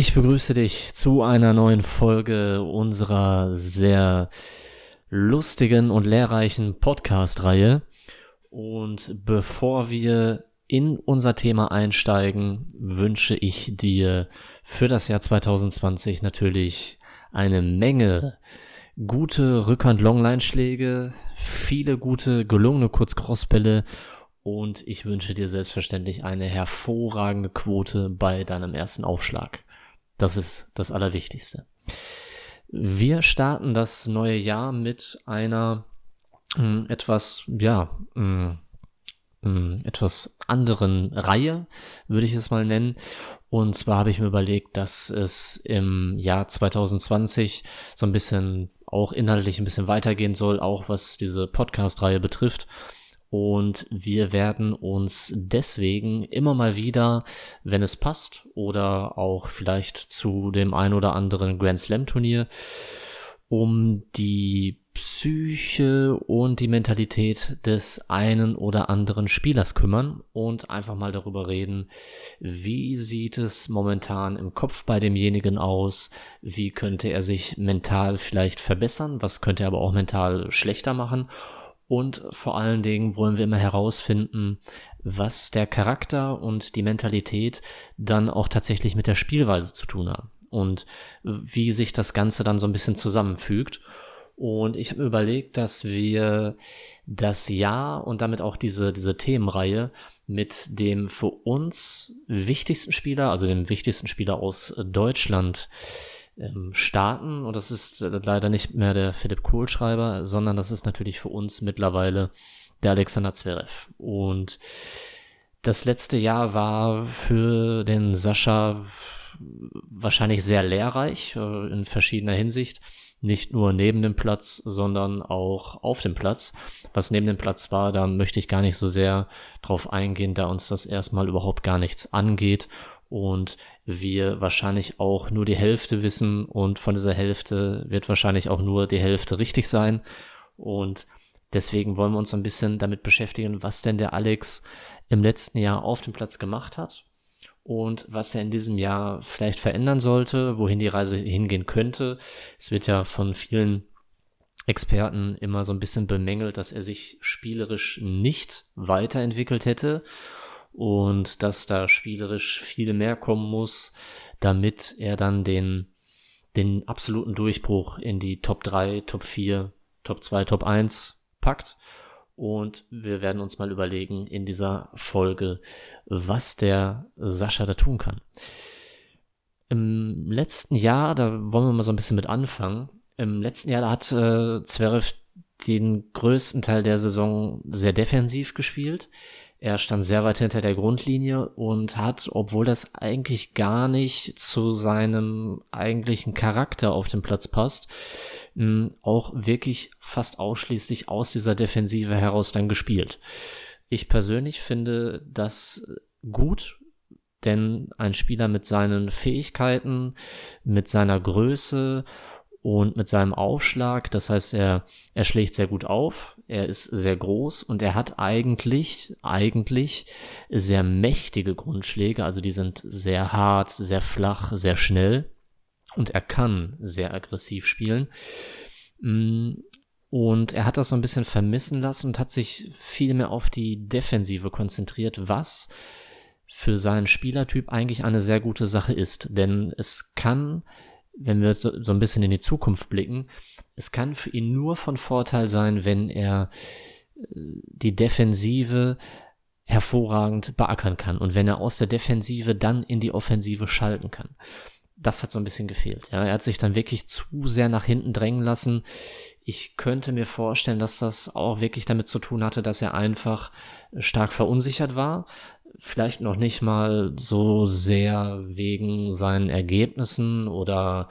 Ich begrüße dich zu einer neuen Folge unserer sehr lustigen und lehrreichen Podcast-Reihe. Und bevor wir in unser Thema einsteigen, wünsche ich dir für das Jahr 2020 natürlich eine Menge gute Rückhand-Longline-Schläge, viele gute gelungene Kurz-Cross-Bälle und ich wünsche dir selbstverständlich eine hervorragende Quote bei deinem ersten Aufschlag. Das ist das Allerwichtigste. Wir starten das neue Jahr mit einer äh, etwas, ja, äh, etwas anderen Reihe, würde ich es mal nennen. Und zwar habe ich mir überlegt, dass es im Jahr 2020 so ein bisschen auch inhaltlich ein bisschen weitergehen soll, auch was diese Podcast-Reihe betrifft. Und wir werden uns deswegen immer mal wieder, wenn es passt, oder auch vielleicht zu dem ein oder anderen Grand Slam Turnier, um die Psyche und die Mentalität des einen oder anderen Spielers kümmern und einfach mal darüber reden, wie sieht es momentan im Kopf bei demjenigen aus, wie könnte er sich mental vielleicht verbessern, was könnte er aber auch mental schlechter machen und vor allen Dingen wollen wir immer herausfinden, was der Charakter und die Mentalität dann auch tatsächlich mit der Spielweise zu tun haben und wie sich das Ganze dann so ein bisschen zusammenfügt. Und ich habe mir überlegt, dass wir das Jahr und damit auch diese, diese Themenreihe mit dem für uns wichtigsten Spieler, also dem wichtigsten Spieler aus Deutschland, ähm, starten. Und das ist äh, leider nicht mehr der Philipp Kohlschreiber, sondern das ist natürlich für uns mittlerweile der Alexander Zverev. Und das letzte Jahr war für den Sascha wahrscheinlich sehr lehrreich äh, in verschiedener Hinsicht. Nicht nur neben dem Platz, sondern auch auf dem Platz. Was neben dem Platz war, da möchte ich gar nicht so sehr drauf eingehen, da uns das erstmal überhaupt gar nichts angeht und wir wahrscheinlich auch nur die Hälfte wissen und von dieser Hälfte wird wahrscheinlich auch nur die Hälfte richtig sein und deswegen wollen wir uns ein bisschen damit beschäftigen, was denn der Alex im letzten Jahr auf dem Platz gemacht hat und was er in diesem Jahr vielleicht verändern sollte, wohin die Reise hingehen könnte. Es wird ja von vielen Experten immer so ein bisschen bemängelt, dass er sich spielerisch nicht weiterentwickelt hätte und dass da spielerisch viel mehr kommen muss, damit er dann den, den absoluten Durchbruch in die Top 3, Top 4, Top 2, Top 1 packt. Und wir werden uns mal überlegen in dieser Folge, was der Sascha da tun kann. Im letzten Jahr, da wollen wir mal so ein bisschen mit anfangen. Im letzten Jahr da hat äh, Zverev den größten Teil der Saison sehr defensiv gespielt. Er stand sehr weit hinter der Grundlinie und hat, obwohl das eigentlich gar nicht zu seinem eigentlichen Charakter auf dem Platz passt, auch wirklich fast ausschließlich aus dieser Defensive heraus dann gespielt. Ich persönlich finde das gut, denn ein Spieler mit seinen Fähigkeiten, mit seiner Größe und mit seinem Aufschlag, das heißt, er, er schlägt sehr gut auf, er ist sehr groß und er hat eigentlich, eigentlich sehr mächtige Grundschläge, also die sind sehr hart, sehr flach, sehr schnell und er kann sehr aggressiv spielen. Mm, und er hat das so ein bisschen vermissen lassen und hat sich viel mehr auf die Defensive konzentriert, was für seinen Spielertyp eigentlich eine sehr gute Sache ist. Denn es kann wenn wir so, so ein bisschen in die Zukunft blicken, es kann für ihn nur von Vorteil sein, wenn er äh, die Defensive hervorragend beackern kann und wenn er aus der Defensive dann in die Offensive schalten kann. Das hat so ein bisschen gefehlt. Ja, er hat sich dann wirklich zu sehr nach hinten drängen lassen. Ich könnte mir vorstellen, dass das auch wirklich damit zu tun hatte, dass er einfach stark verunsichert war, vielleicht noch nicht mal so sehr wegen seinen Ergebnissen oder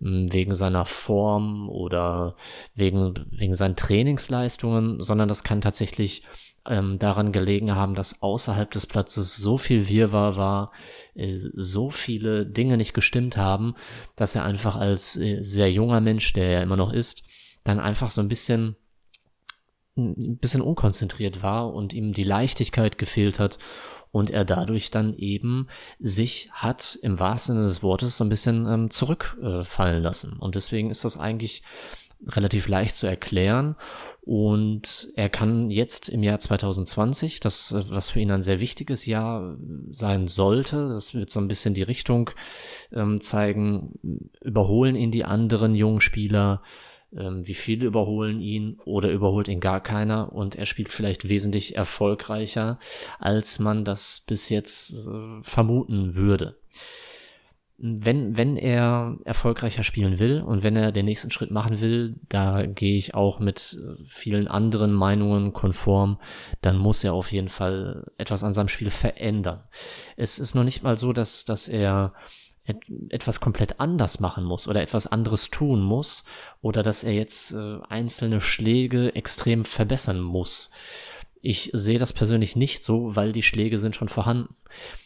hm, wegen seiner Form oder wegen, wegen seinen Trainingsleistungen, sondern das kann tatsächlich ähm, daran gelegen haben, dass außerhalb des Platzes so viel Wirrwarr war, äh, so viele Dinge nicht gestimmt haben, dass er einfach als äh, sehr junger Mensch, der er immer noch ist, dann einfach so ein bisschen ein bisschen unkonzentriert war und ihm die Leichtigkeit gefehlt hat und er dadurch dann eben sich hat im wahrsten Sinne des Wortes so ein bisschen ähm, zurückfallen äh, lassen. Und deswegen ist das eigentlich relativ leicht zu erklären und er kann jetzt im Jahr 2020, das was für ihn ein sehr wichtiges Jahr sein sollte, das wird so ein bisschen die Richtung ähm, zeigen, überholen ihn die anderen jungen Spieler, ähm, wie viele überholen ihn oder überholt ihn gar keiner und er spielt vielleicht wesentlich erfolgreicher, als man das bis jetzt äh, vermuten würde. Wenn, wenn er erfolgreicher spielen will und wenn er den nächsten Schritt machen will, da gehe ich auch mit äh, vielen anderen Meinungen konform, dann muss er auf jeden Fall etwas an seinem Spiel verändern. Es ist noch nicht mal so, dass, dass er etwas komplett anders machen muss oder etwas anderes tun muss oder dass er jetzt äh, einzelne Schläge extrem verbessern muss. Ich sehe das persönlich nicht so, weil die Schläge sind schon vorhanden.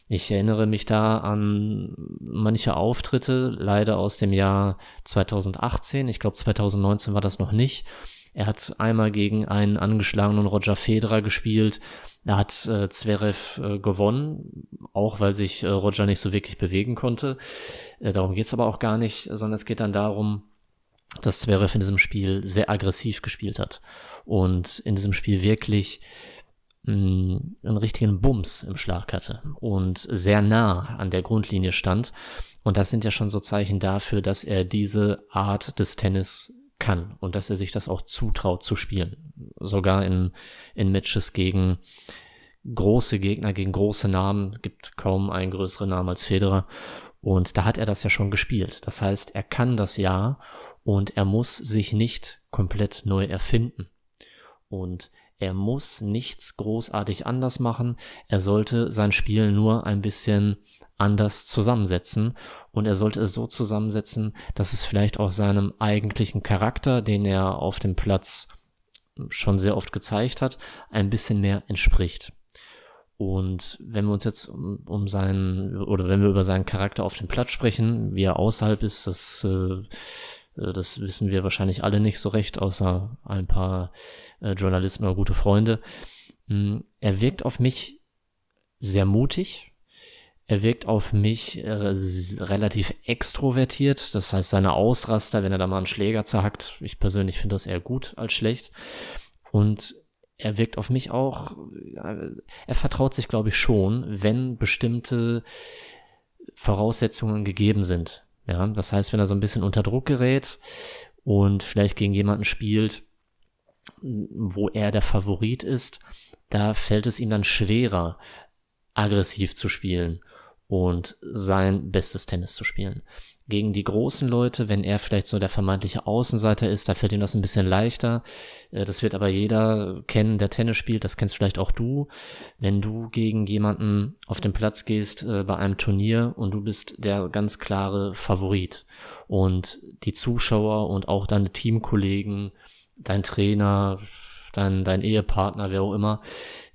Ich erinnere mich da an manche Auftritte, leider aus dem Jahr 2018. Ich glaube 2019 war das noch nicht. Er hat einmal gegen einen angeschlagenen Roger Federer gespielt. Da hat äh, Zverev äh, gewonnen, auch weil sich äh, Roger nicht so wirklich bewegen konnte. Äh, darum geht's aber auch gar nicht, sondern es geht dann darum, dass Zverev in diesem Spiel sehr aggressiv gespielt hat und in diesem Spiel wirklich mh, mm, einen richtigen Bums im Schlag hatte und sehr nah an der Grundlinie stand. Und das sind ja schon so Zeichen dafür, dass er diese Art des Tennis kann und dass er sich das auch zutraut zu spielen. Sogar in, in Matches gegen große Gegner, gegen große Namen, gibt kaum einen größeren Namen als Federer. Und da hat er das ja schon gespielt. Das heißt, er kann das ja und er muss sich nicht komplett neu erfinden. Und er muss nichts großartig anders machen. Er sollte sein Spiel nur ein bisschen anders zusammensetzen und er sollte es so zusammensetzen, dass es vielleicht auch seinem eigentlichen Charakter, den er auf dem Platz schon sehr oft gezeigt hat, ein bisschen mehr entspricht. Und wenn wir uns jetzt um, um seinen, oder wenn wir über seinen Charakter auf dem Platz sprechen, wie er außerhalb ist, das, äh, das wissen wir wahrscheinlich alle nicht so recht, außer ein paar äh, Journalisten oder gute Freunde. Hm, er wirkt auf mich sehr mutig, er wirkt auf mich äh, relativ extrovertiert, das heißt seine Ausraster, wenn er da mal einen Schläger zerhackt, ich persönlich finde das eher gut als schlecht. Und er wirkt auf mich auch, er vertraut sich, glaube ich, schon, wenn bestimmte Voraussetzungen gegeben sind. Ja, das heißt, wenn er so ein bisschen unter Druck gerät und vielleicht gegen jemanden spielt, wo er der Favorit ist, da fällt es ihm dann schwerer, aggressiv zu spielen und sein bestes Tennis zu spielen. Gegen die großen Leute, wenn er vielleicht so der vermeintliche Außenseiter ist, da fällt ihm das ein bisschen leichter. Äh, das wird aber jeder kennen, der Tennis spielt, das kennst vielleicht auch du. Wenn du gegen jemanden auf den Platz gehst äh, bei einem Turnier und du bist der ganz klare Favorit und die Zuschauer und auch deine Teamkollegen, dein Trainer, dein, dein Ehepartner, wer auch immer,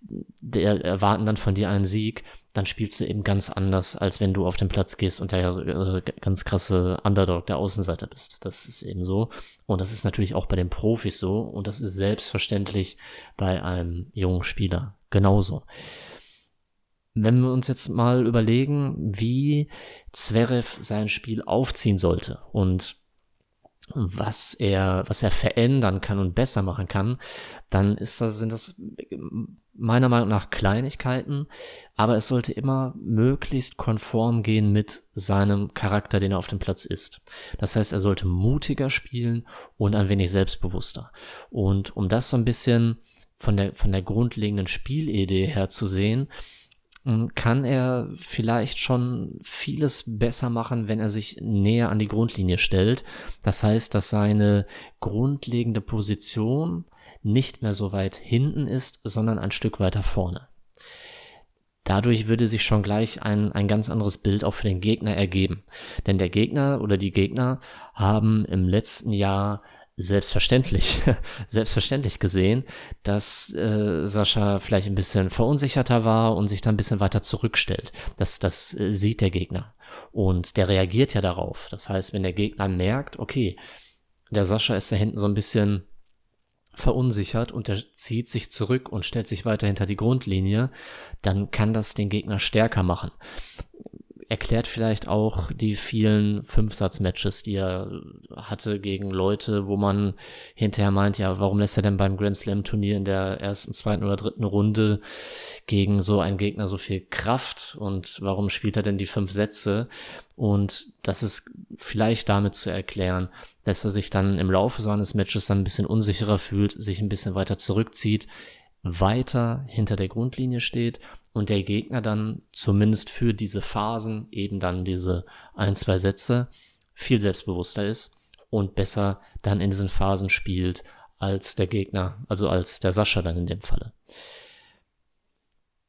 der erwarten dann von dir einen Sieg, dann spielst du eben ganz anders, als wenn du auf den Platz gehst und der äh, ganz krasse Underdog, der Außenseiter bist. Das ist eben so. Und das ist natürlich auch bei den Profis so. Und das ist selbstverständlich bei einem jungen Spieler genauso. Wenn wir uns jetzt mal überlegen, wie Zverev sein Spiel aufziehen sollte und was er, was er verändern kann und besser machen kann, dann ist das, sind das meiner Meinung nach Kleinigkeiten, aber es sollte immer möglichst konform gehen mit seinem Charakter, den er auf dem Platz ist. Das heißt, er sollte mutiger spielen und ein wenig selbstbewusster. Und um das so ein bisschen von der, von der grundlegenden Spielidee her zu sehen, kann er vielleicht schon vieles besser machen, wenn er sich näher an die Grundlinie stellt. Das heißt, dass seine grundlegende Position nicht mehr so weit hinten ist, sondern ein Stück weiter vorne. Dadurch würde sich schon gleich ein, ein ganz anderes Bild auch für den Gegner ergeben. Denn der Gegner oder die Gegner haben im letzten Jahr selbstverständlich, selbstverständlich gesehen, dass äh, Sascha vielleicht ein bisschen verunsicherter war und sich da ein bisschen weiter zurückstellt. Das, das äh, sieht der Gegner. Und der reagiert ja darauf. Das heißt, wenn der Gegner merkt, okay, der Sascha ist da hinten so ein bisschen verunsichert und er zieht sich zurück und stellt sich weiter hinter die Grundlinie, dann kann das den Gegner stärker machen erklärt vielleicht auch die vielen Fünfsatz-Matches, die er hatte gegen Leute, wo man hinterher meint, ja, warum lässt er denn beim Grand Slam Turnier in der ersten, zweiten oder dritten Runde gegen so einen Gegner so viel Kraft und warum spielt er denn die fünf Sätze? Und das ist vielleicht damit zu erklären, dass er sich dann im Laufe so eines Matches dann ein bisschen unsicherer fühlt, sich ein bisschen weiter zurückzieht, weiter hinter der Grundlinie steht und der Gegner dann zumindest für diese Phasen eben dann diese ein, zwei Sätze viel selbstbewusster ist und besser dann in diesen Phasen spielt als der Gegner, also als der Sascha dann in dem Falle.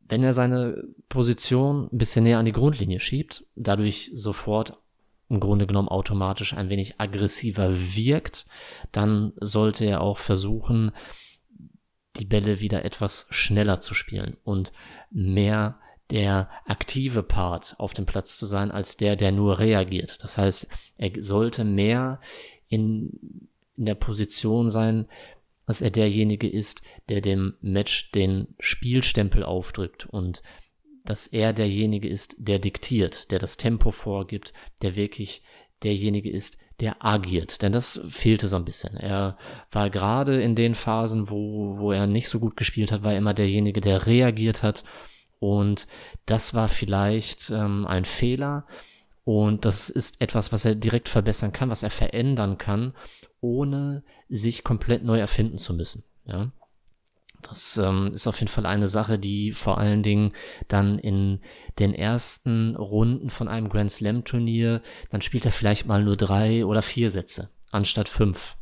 Wenn er seine Position ein bisschen näher an die Grundlinie schiebt, dadurch sofort im Grunde genommen automatisch ein wenig aggressiver wirkt, dann sollte er auch versuchen, die Bälle wieder etwas schneller zu spielen und mehr der aktive Part auf dem Platz zu sein, als der, der nur reagiert. Das heißt, er sollte mehr in, in der Position sein, dass er derjenige ist, der dem Match den Spielstempel aufdrückt und dass er derjenige ist, der diktiert, der das Tempo vorgibt, der wirklich derjenige ist, der agiert. Denn das fehlte so ein bisschen. Er war gerade in den Phasen, wo, wo er nicht so gut gespielt hat, war immer derjenige, der reagiert hat. Und das war vielleicht ähm, ein Fehler. Und das ist etwas, was er direkt verbessern kann, was er verändern kann, ohne sich komplett neu erfinden zu müssen. Ja. Das ähm, ist auf jeden Fall eine Sache, die vor allen Dingen dann in den ersten Runden von einem Grand Slam Turnier, dann spielt er vielleicht mal nur drei oder vier Sätze anstatt fünf.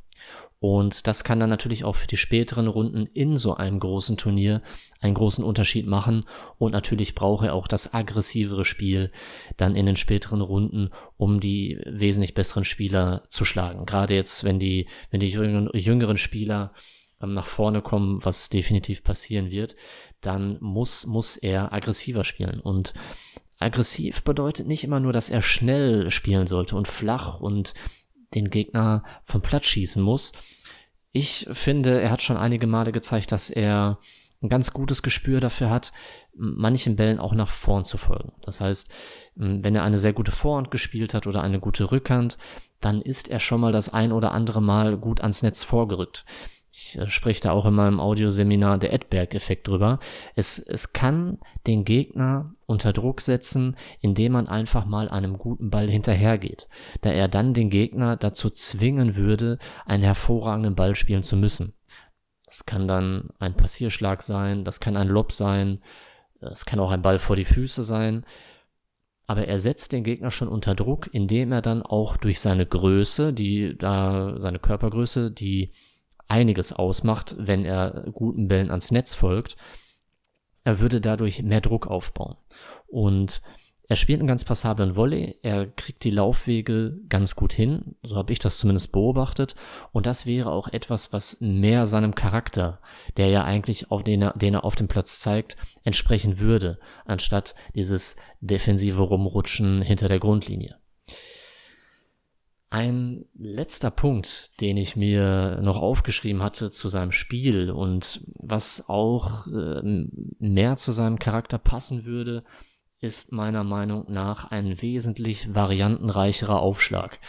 Und das kann dann natürlich auch für die späteren Runden in so einem großen Turnier einen großen Unterschied machen. Und natürlich braucht er auch das aggressivere Spiel dann in den späteren Runden, um die wesentlich besseren Spieler zu schlagen. Gerade jetzt, wenn die, wenn die jüngeren Spieler nach vorne kommen, was definitiv passieren wird, dann muss, muss er aggressiver spielen. Und aggressiv bedeutet nicht immer nur, dass er schnell spielen sollte und flach und den Gegner vom Platz schießen muss. Ich finde, er hat schon einige Male gezeigt, dass er ein ganz gutes Gespür dafür hat, manchen Bällen auch nach vorn zu folgen. Das heißt, wenn er eine sehr gute Vorhand gespielt hat oder eine gute Rückhand, dann ist er schon mal das ein oder andere Mal gut ans Netz vorgerückt. Ich äh, spreche da auch in meinem Audioseminar der Edberg-Effekt drüber. Es, es kann den Gegner unter Druck setzen, indem man einfach mal einem guten Ball hinterhergeht, da er dann den Gegner dazu zwingen würde, einen hervorragenden Ball spielen zu müssen. Das kann dann ein Passierschlag sein, das kann ein Lob sein, es kann auch ein Ball vor die Füße sein. Aber er setzt den Gegner schon unter Druck, indem er dann auch durch seine Größe, die da, seine Körpergröße, die einiges ausmacht, wenn er guten Bällen ans Netz folgt. Er würde dadurch mehr Druck aufbauen. Und er spielt einen ganz passablen Volley, er kriegt die Laufwege ganz gut hin, so habe ich das zumindest beobachtet. Und das wäre auch etwas, was mehr seinem Charakter, der ja eigentlich auf den er, den er auf dem Platz zeigt, entsprechen würde, anstatt dieses defensive Rumrutschen hinter der Grundlinie. Ein letzter Punkt, den ich mir noch aufgeschrieben hatte zu seinem Spiel und was auch äh, mehr zu seinem Charakter passen würde, ist meiner Meinung nach ein wesentlich variantenreicherer Aufschlag.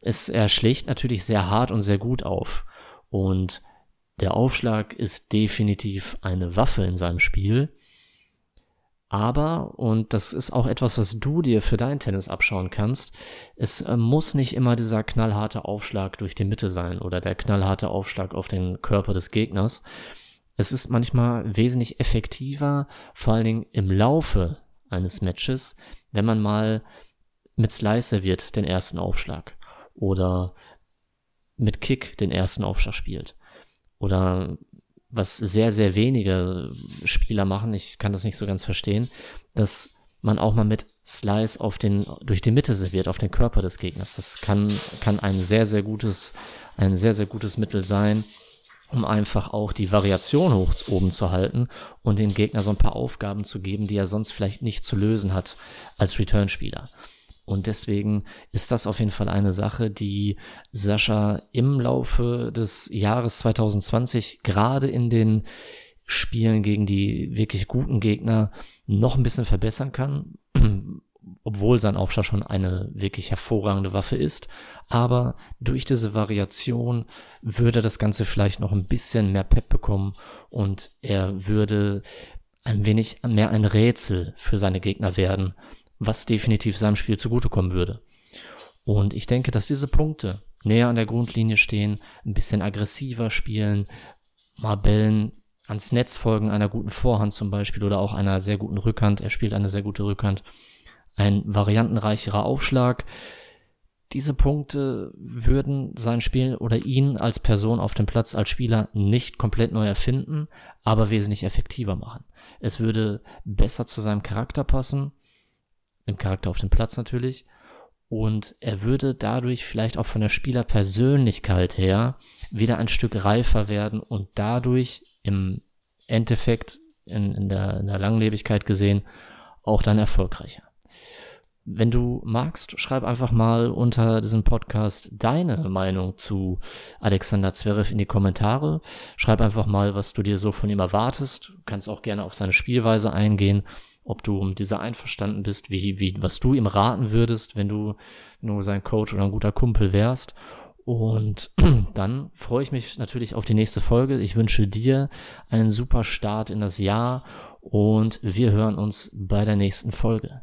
Es, er schlägt natürlich sehr hart und sehr gut auf und der Aufschlag ist definitiv eine Waffe in seinem Spiel aber, und das ist auch etwas, was du dir für dein Tennis abschauen kannst, es äh, muss nicht immer dieser knallharte Aufschlag durch die Mitte sein oder der knallharte Aufschlag auf den Körper des Gegners. Es ist manchmal wesentlich effektiver, vor allen Dingen im Laufe eines Matches, wenn man mal mit Slice serviert den ersten Aufschlag oder mit Kick den ersten Aufschlag spielt oder was sehr, sehr wenige Spieler machen, ich kann das nicht so ganz verstehen, dass man auch mal mit Slice auf den, durch die Mitte serviert, auf den Körper des Gegners. Das kann, kann ein sehr, sehr gutes, ein sehr, sehr gutes Mittel sein, um einfach auch die Variation hoch oben zu halten und dem Gegner so ein paar Aufgaben zu geben, die er sonst vielleicht nicht zu lösen hat als Return-Spieler. Und deswegen ist das auf jeden Fall eine Sache, die Sascha im Laufe des Jahres 2020 gerade in den Spielen gegen die wirklich guten Gegner noch ein bisschen verbessern kann, obwohl sein Aufschlag schon eine wirklich hervorragende Waffe ist. Aber durch diese Variation würde das Ganze vielleicht noch ein bisschen mehr Pep bekommen und er würde ein wenig mehr ein Rätsel für seine Gegner werden, was definitiv seinem Spiel zugutekommen würde. Und ich denke, dass diese Punkte näher an der Grundlinie stehen, ein bisschen aggressiver spielen, mal Bällen ans Netz folgen einer guten Vorhand zum Beispiel oder auch einer sehr guten Rückhand. Er spielt eine sehr gute Rückhand. Ein variantenreicherer Aufschlag. Diese Punkte würden sein Spiel oder ihn als Person auf dem Platz als Spieler nicht komplett neu erfinden, aber wesentlich effektiver machen. Es würde besser zu seinem Charakter passen im Charakter auf dem Platz natürlich. Und er würde dadurch vielleicht auch von der Spielerpersönlichkeit her wieder ein Stück reifer werden und dadurch im Endeffekt in, in, der, in der Langlebigkeit gesehen auch dann erfolgreicher. Wenn du magst, schreib einfach mal unter diesem Podcast deine Meinung zu Alexander Zverev in die Kommentare. Schreib einfach mal, was du dir so von ihm erwartest. Du kannst auch gerne auf seine Spielweise eingehen ob du mit dieser einverstanden bist, wie, wie, was du ihm raten würdest, wenn du nur sein Coach oder ein guter Kumpel wärst. Und dann freue ich mich natürlich auf die nächste Folge. Ich wünsche dir einen super Start in das Jahr und wir hören uns bei der nächsten Folge.